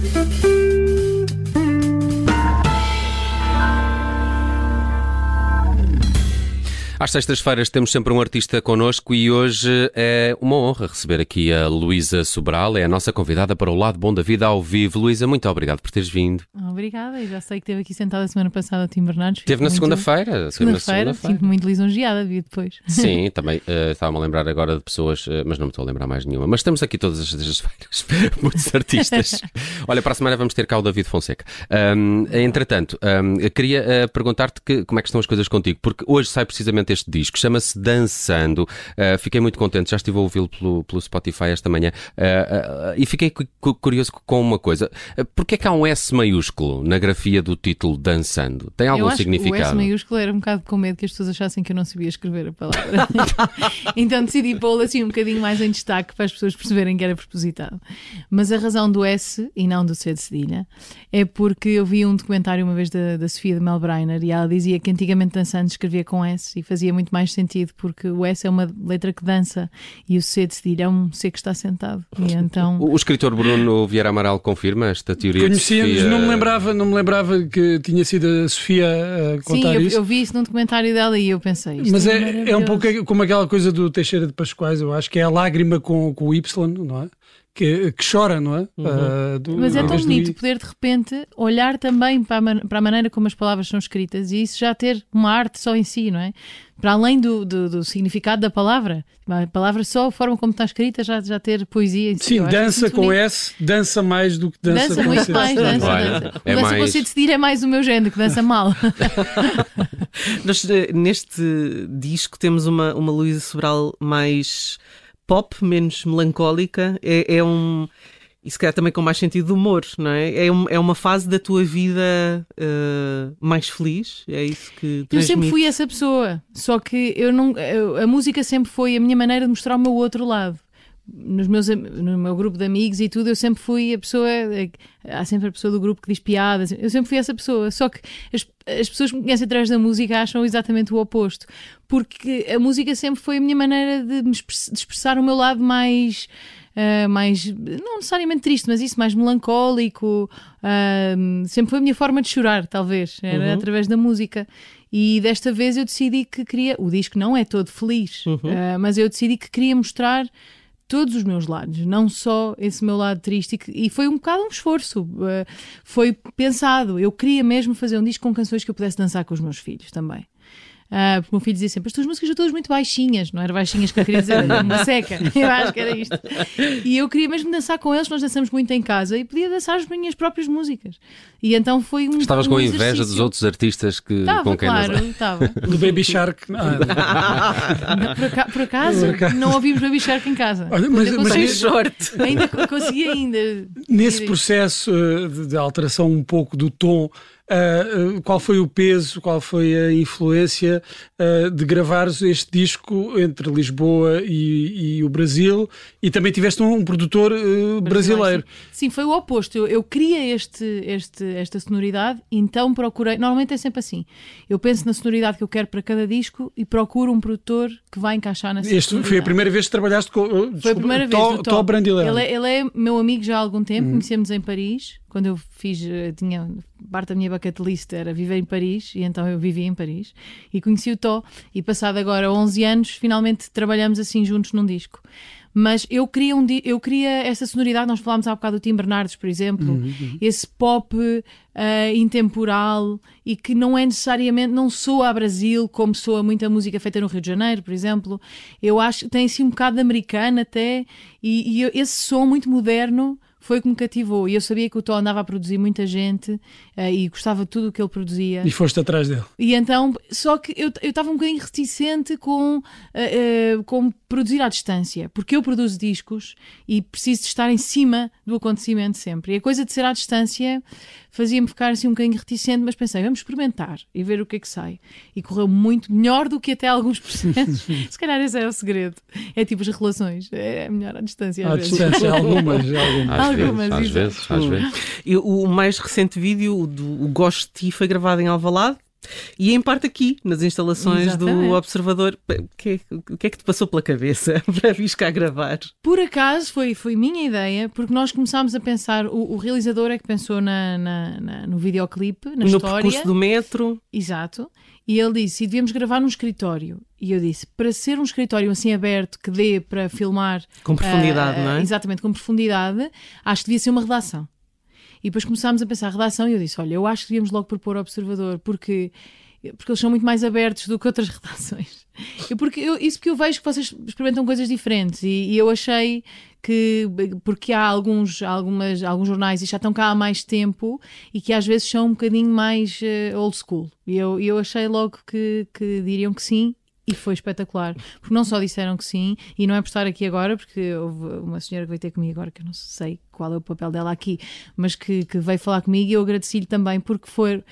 thank you Às sextas-feiras temos sempre um artista connosco e hoje é uma honra receber aqui a Luísa Sobral, é a nossa convidada para o Lado Bom da Vida ao vivo. Luísa, muito obrigado por teres vindo. Obrigada, e já sei que esteve aqui sentada a semana passada Tim Bernardes. Teve na segunda-feira. Segunda-feira, sinto-me muito lisonjeada, vi depois. Sim, também uh, estava-me a lembrar agora de pessoas, uh, mas não me estou a lembrar mais nenhuma. Mas estamos aqui todas as sextas-feiras, muitos artistas. Olha, para a semana vamos ter cá o David Fonseca. Um, entretanto, um, queria uh, perguntar-te como é que estão as coisas contigo, porque hoje sai precisamente este disco, chama-se Dançando. Uh, fiquei muito contente, já estive a ouvi-lo pelo, pelo Spotify esta manhã uh, uh, e fiquei curioso com uma coisa. Uh, Porquê é que há um S maiúsculo na grafia do título Dançando? Tem algum eu acho significado? Que o S maiúsculo era um bocado com medo que as pessoas achassem que eu não sabia escrever a palavra. então decidi pô-lo assim um bocadinho mais em destaque para as pessoas perceberem que era propositado. Mas a razão do S e não do C de cedilha é porque eu vi um documentário uma vez da, da Sofia de Melbreiner e ela dizia que antigamente dançando escrevia com S e fazia fazia muito mais sentido, porque o S é uma letra que dança e o C de cedilha é um C que está sentado. E então... o, o escritor Bruno Vieira Amaral confirma esta teoria Conhecíamos, Sofia... não me lembrava, não me lembrava que tinha sido a Sofia a contar Sim, eu, isso. eu vi isso num documentário dela e eu pensei. Mas é, é, é um pouco como aquela coisa do Teixeira de Pascoais, eu acho que é a lágrima com, com o Y, não é? Que, que chora, não é? Uhum. Uh, do, Mas é tão bonito poder de repente olhar também para a, man para a, maneira como as palavras são escritas e isso já ter uma arte só em si, não é? Para além do, do, do significado da palavra, a palavra só, a forma como está escrita, já, já ter poesia em si. Sim, dança com bonito. S, dança mais do que dança, dança com muito C. mais, dança, dança. É dança mais... com decidir é mais o meu género, que dança mal. Nós, eh, neste disco, temos uma, uma Luísa Sobral mais pop, menos melancólica, é, é um. E se calhar também com mais sentido de humor, não é? É, um, é uma fase da tua vida uh, mais feliz, é isso que transmite. Eu sempre fui essa pessoa, só que eu não, eu, a música sempre foi a minha maneira de mostrar o meu outro lado nos meus, no meu grupo de amigos e tudo, eu sempre fui a pessoa. Há sempre a pessoa do grupo que diz piadas, eu sempre fui essa pessoa. Só que as, as pessoas que me conhecem através da música acham exatamente o oposto, porque a música sempre foi a minha maneira de, me expressar, de expressar o meu lado mais. Uh, mais, não necessariamente triste, mas isso, mais melancólico. Uh, sempre foi a minha forma de chorar, talvez, era uhum. através da música. E desta vez eu decidi que queria. O disco não é todo feliz, uhum. uh, mas eu decidi que queria mostrar todos os meus lados, não só esse meu lado triste. E, foi um bocado um esforço. Uh, foi pensado. Eu queria mesmo fazer um disco com canções que eu pudesse dançar com os meus filhos também. Uh, porque o meu filho dizia sempre: as tuas músicas são todas muito baixinhas, não era baixinhas que eu queria dizer, uma seca. Eu acho que era isto. E eu queria mesmo dançar com eles, nós dançamos muito em casa e podia dançar as minhas próprias músicas. E então foi um. Estavas um com inveja dos outros artistas que, tava, com quem claro, estava. Do Baby Shark. Ah, por, acaso, por, acaso, por, acaso, não ouvimos Baby Shark em casa. Olha, mas, ainda mas, short. Ainda consegui ainda. Nesse processo eh, de, de alteração um pouco do tom Uh, qual foi o peso, qual foi a influência uh, de gravares este disco entre Lisboa e, e, o Brasil e também tiveste um, um produtor uh, brasileiro. Sim. sim. foi o oposto. Eu, eu queria este, este, esta sonoridade, então procurei. Normalmente é sempre assim. Eu penso na sonoridade que eu quero para cada disco e procuro um produtor que vai encaixar nessa Este foi a primeira vez que trabalhaste com. Desculpa, foi a primeira vez. Tó, Tó Ele, é, ele é meu amigo já há algum tempo, uhum. conhecemos em Paris quando eu fiz, eh, tinha parte da minha bucket list era viver em Paris, e então eu vivi em Paris e conheci o Tó. E passado agora 11 anos, finalmente trabalhamos assim juntos num disco. Mas eu queria, um, eu queria essa sonoridade, nós falámos há bocado do Tim Bernardes, por exemplo, uhum, uhum. esse pop uh, intemporal e que não é necessariamente, não soa a Brasil como soa muita música feita no Rio de Janeiro, por exemplo. Eu acho que tem assim um bocado de americana até, e, e esse som muito moderno foi o que me cativou. E eu sabia que o Tó andava a produzir muita gente uh, e gostava de tudo o que ele produzia. E foste atrás dele. E então, só que eu estava um bocadinho reticente com, uh, uh, com produzir à distância, porque eu produzo discos e preciso de estar em cima do acontecimento sempre. E a coisa de ser à distância fazia-me ficar assim um bocadinho reticente, mas pensei, vamos experimentar e ver o que é que sai. E correu muito melhor do que até alguns processos. Se calhar esse é o segredo. É tipo as relações, é melhor à distância. À distância, algumas. algumas. Às às vezes, às vezes. E o mais recente vídeo do o Gosto de Ti foi gravado em Alvalade, E em parte aqui, nas instalações Exatamente. do Observador, o que, é- o que é que te passou pela cabeça para vir cá gravar? Por acaso foi, foi minha ideia, porque nós começámos a pensar, o, o realizador é que pensou na, na- na- no videoclipe, na no história. percurso do metro, Exato. E ele disse: e devíamos gravar num escritório. E eu disse: para ser um escritório assim aberto, que dê para filmar. com profundidade, ah, não é? Exatamente, com profundidade, acho que devia ser uma redação. E depois começámos a pensar redação e eu disse: olha, eu acho que devíamos logo propor observador, porque. Porque eles são muito mais abertos do que outras redações. E porque eu, isso porque eu vejo que vocês experimentam coisas diferentes e, e eu achei que porque há alguns, algumas, alguns jornais e já estão cá há mais tempo e que às vezes são um bocadinho mais eh, old school. E eu, eu achei logo que, que diriam que sim e foi espetacular. Porque não só disseram que sim, e não é por estar aqui agora, porque houve uma senhora que veio ter comigo agora, que eu não sei qual é o papel dela aqui, mas que, que veio falar comigo e eu agradeci-lhe também porque foi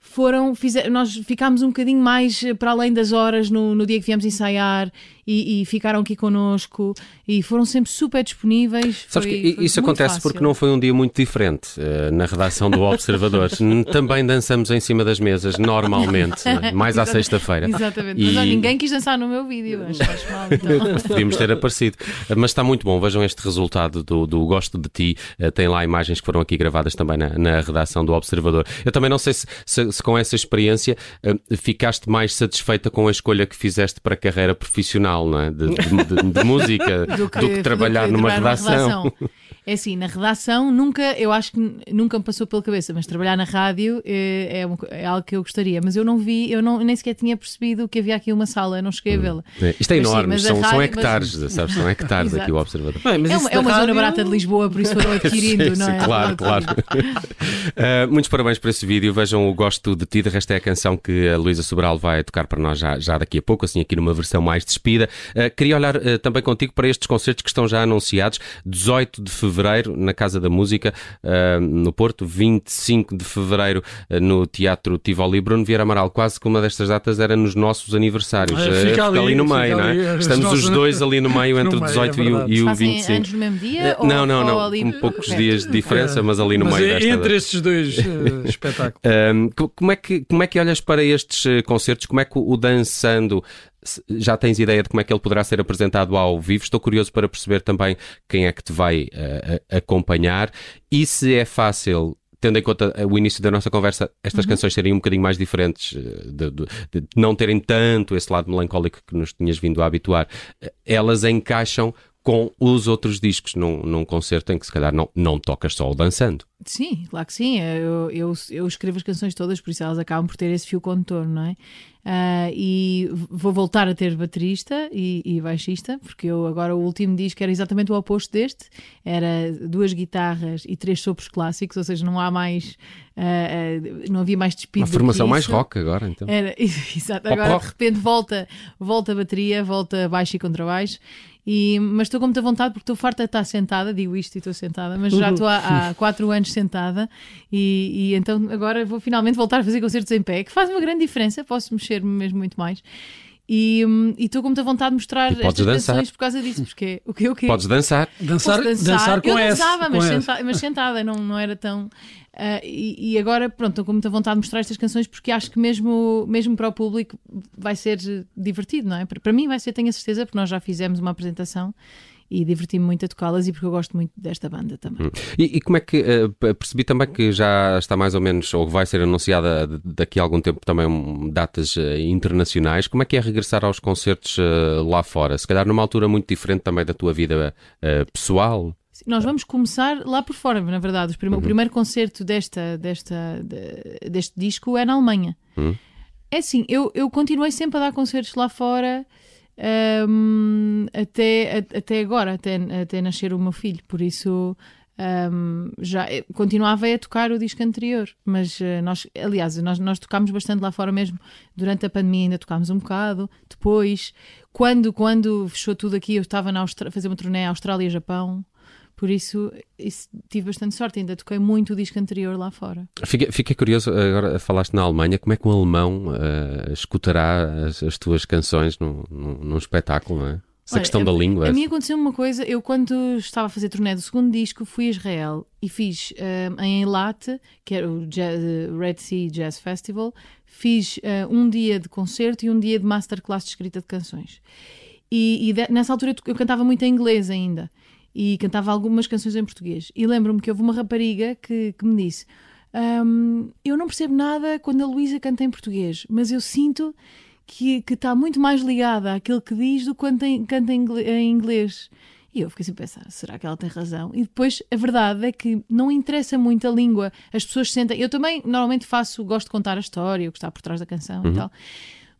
foram, nós ficámos um bocadinho mais eh, para além das horas no, no dia que viemos ensaiar e, e ficaram aqui connosco e foram sempre super disponíveis. Sabes Foi- que foi isso acontece fácil. porque não foi um dia muito diferente eh, na redação do Observador. Também dançamos em cima das mesas, normalmente, né? mais à sexta-feira. Exatamente, E- mas ó, ninguém quis dançar no meu vídeo, que faz mal. Então. Podíamos ter aparecido. Mas está muito bom. Vejam este resultado do, do Gosto de Ti. Eh, Tem lá imagens que foram aqui gravadas também na, na redação do Observador. Eu também não sei se, se- se com essa experiência eh, ficaste mais satisfeita com a escolha que fizeste para a carreira profissional, não é? De, de- de- de música, do que, trabalhar do que numa redação. É assim, na redação nunca, eu acho que nunca me passou pela cabeça, mas trabalhar na rádio é, é, uma co- é algo que eu gostaria. Mas eu não vi, eu não, nem sequer tinha percebido que havia aqui uma sala, eu não cheguei a vê-la. É, Isto é Mas sim, enorme, a são, são rádio- hectares, mas- sabes? São hectares aqui o Observador. Bem, mas É uma, é uma zona rádio- barata de Lisboa, por isso foram adquirindo, Sim, não sim, é? claro, claro. Uh, muitos parabéns por esse vídeo. Vejam o Gosto de Ti. De resto, é a canção que a Luísa Sobral vai tocar para nós já, já daqui a pouco, assim, aqui numa versão mais despida. Uh, queria olhar uh, também contigo para estes concertos que estão já anunciados. 18 de fevereiro, na Casa da Música, uh, no Porto. 25 de fevereiro, uh, no Teatro Tivoli. Bruno Vieira Amaral, quase que uma destas datas era nos nossos aniversários. É, Uh, fica ali, no fica meio, não ali, é? os Estamos os dois ali no meio, No entre o meio, 18 é e o, e o Fazem 25. anos no mesmo dia? Uh, ou, não, não, não. ali Um poucos dias de diferença, mas ali no Mas meio é desta. entre estes dois eh, espetáculos. Um, co- como, é que, como é que olhas para estes eh, concertos? Como é que o, Dançando já tens ideia de como é que ele poderá ser apresentado ao vivo? Estou curioso para perceber também quem é que te vai a- acompanhar e se é fácil. Tendo em conta eh, o início da nossa conversa, estas canções serem um bocadinho mais diferentes, eh, de, de- de não terem tanto esse lado melancólico que nos tinhas vindo a habituar, elas encaixam com os outros discos num, num concerto em que se calhar não, não tocas só o dançando. Sim, claro que sim. Eu, eu, eu escrevo as canções todas, por isso elas acabam por ter esse fio condutor, não é? Ah, e vou voltar a ter baterista e, e baixista, porque eu agora o último disco era exatamente o oposto deste: era duas guitarras e três sopros clássicos, ou seja, não há mais. ah, ah, não havia mais despido. Uma formação mais rock agora, então. Era, exato. Agora de repente volta, volta a bateria, volta baixo e contrabaixo. E, mas estou com muita vontade porque estou farta de estar sentada, digo isto e estou sentada, mas já estou há, há quatro anos sentada e, e então agora vou finalmente voltar a fazer concertos em pé, que faz uma grande diferença, posso mexer mesmo muito mais. E hum, e estou com muita vontade de mostrar E estas dançar. canções por causa disso, porque o que o que Podes dançar. Dançar, Posso dançar, com eu S. dançava, com mas, S. senta- mas sentada, não, não era tão. ah, e, e agora, pronto, estou com muita vontade de mostrar estas canções porque acho que mesmo, mesmo para o público vai ser divertido, não é? Para, para mim vai ser, tenho a certeza, porque nós já fizemos uma apresentação e diverti-me muito a tocá-las e porque eu gosto muito desta banda também. E, e como é que p- percebi também que já está mais ou menos, ou vai ser anunciada daqui a algum tempo também um, datas eh, internacionais. Como é que é regressar aos concertos eh, lá fora? Se calhar numa altura muito diferente também da tua vida pessoal. Nós vamos começar lá por fora, na verdade. Prime- O primeiro concerto desta, desta, de- deste disco é na Alemanha. Hum. É assim, eu, eu continuei sempre a dar concertos lá fora hum, até, a- até agora, até, até nascer o meu filho. Por isso hum, já eh, continuava a tocar o disco anterior. Mas eh, nós, aliás, nós, nós tocámos bastante lá fora mesmo. Durante a pandemia ainda tocámos um bocado. Depois, quando, quando fechou tudo aqui, eu estava na Austra- a fazer uma turnê à Austrália e Japão. Por isso, isso, tive bastante sorte. Ainda toquei muito o disco anterior lá fora. Fiquei, fiquei curioso, agora falaste na Alemanha, como é que um alemão eh, escutará as, as tuas canções num, num, espetáculo, não é? Essa Olha, questão da língua. A mim aconteceu uma coisa, eu quando estava a fazer turnê do segundo disco, fui a Israel e fiz ah, em Eilat, que era o Jazz- Red Sea Jazz Festival, fiz ah, um dia de concerto e um dia de masterclass de escrita de canções. E, e de- nessa altura eu, eu cantava muito em inglês ainda e cantava algumas canções em português. E lembro-me que houve uma rapariga que, que me disse: "Hum, Eu não percebo nada quando a Luísa canta em português, mas eu sinto que que está muito mais ligada àquilo que diz do que quando tem- canta em inglês. E eu fiquei assim a pensar, será que ela tem razão? E depois a verdade é que não interessa muito a língua. As pessoas sentem. Eu também normalmente faço, gosto de contar a história, o que está por trás da canção e tal.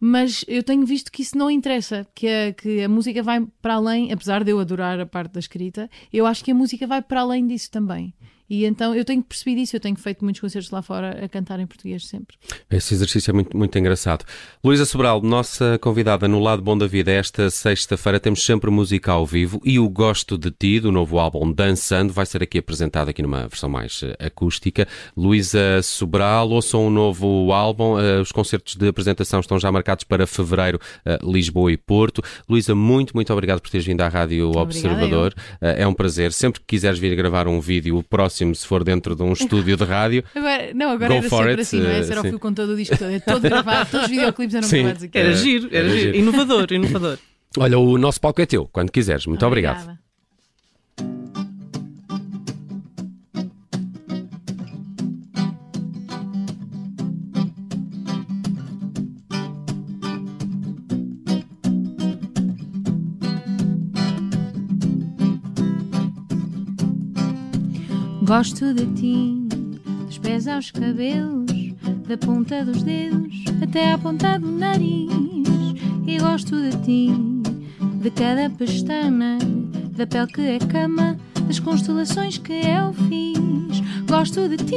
Mas eu tenho visto que isso não interessa, que a, que a música vai para além, apesar de eu adorar a parte da escrita, eu acho que a música vai para além disso também. E então eu tenho percebido isso, eu tenho feito muitos concertos lá fora a cantar em português sempre. Esse exercício é muito, muito engraçado. Luísa Sobral, nossa convidada no Lado Bom da Vida, esta sexta-feira temos sempre música ao vivo e o Gosto de Ti, do novo álbum Dançando, vai ser aqui apresentado aqui numa versão mais eh, acústica. Luísa Sobral, ouçam um novo álbum, eh, os concertos de apresentação estão já marcados para fevereiro, eh, Lisboa e Porto. Luísa, muito, muito obrigado por teres vindo à Rádio Obrigada, Observador. É um prazer. Sempre que quiseres vir gravar um vídeo, o próximo, se for dentro de um estúdio de rádio, Agora, não, agora Go era for sempre it, assim, não é? eh, Esse era o fio com todo o disco todo, é todo gravado, todos os videoclipes eram Sim. gravados aqui. Era Era- giro, era, era giro. giro. Inovador, inovador. olha, o nosso palco é teu, quando quiseres. Muito obrigado. Gosto de ti, dos pés aos cabelos, da ponta dos dedos até à ponta do nariz. E gosto de ti, de cada pestana, da pele que é cama, das constelações que eu fiz. Gosto de ti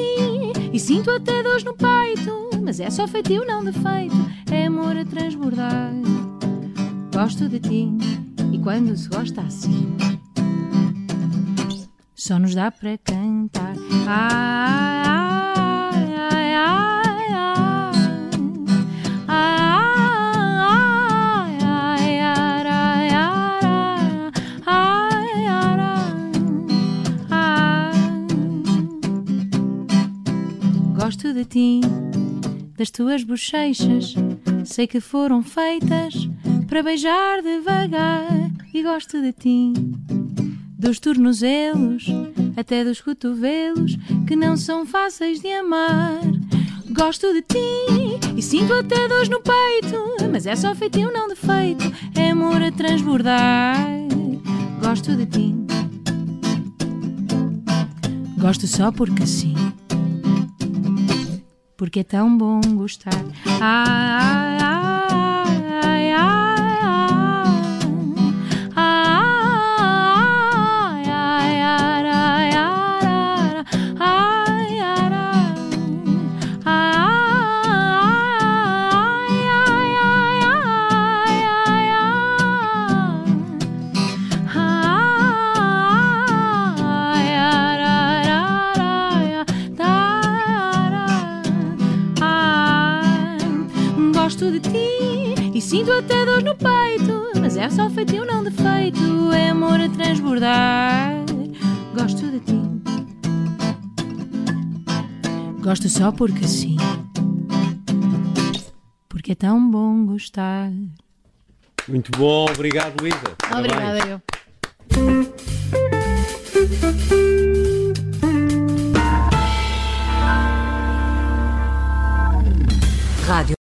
e sinto até dores no peito, mas é só feitio, não defeito, é amor a transbordar. Gosto de ti e quando se gosta assim só nos dá para cantar. Ai, ai, ai. Gosto de ti, das tuas bochechas, sei que foram feitas para beijar devagar. E gosto de ti, dos tornozelos até dos cotovelos que não são fáceis de amar. Gosto de ti e sinto até dores no peito, mas é só feitio, não defeito, é amor a transbordar. Gosto de ti, gosto só porque sim, porque é tão bom gostar. Ai, ai, ai, só feitio, não defeito, é amor a transbordar. Gosto de ti. Gosto só porque sim. Porque é tão bom gostar. Muito bom, obrigado, Luísa. Obrigada, eu.